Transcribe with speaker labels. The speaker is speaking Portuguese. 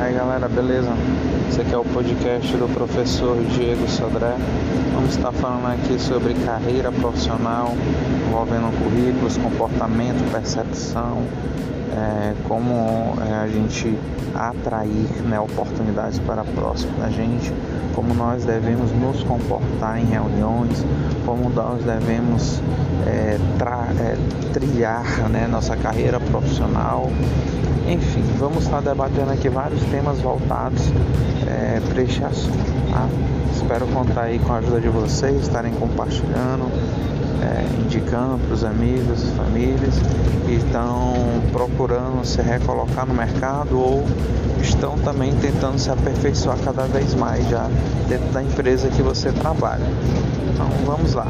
Speaker 1: Aí galera, beleza? Esse aqui é o podcast do professor Diego Sodré. Vamos estar falando aqui sobre carreira profissional, envolvendo currículos, comportamento, percepção, é, como é, a gente atrair né, oportunidades para próximo da gente, como nós devemos nos comportar em reuniões, como nós devemos é, é, trilhar né, nossa carreira profissional. Enfim, vamos estar debatendo aqui vários temas voltados é, para este assunto. Tá? Espero contar aí com a ajuda de vocês, estarem compartilhando, é, indicando para os amigos famílias que estão procurando se recolocar no mercado ou estão também tentando se aperfeiçoar cada vez mais já dentro da empresa que você trabalha. Então vamos lá.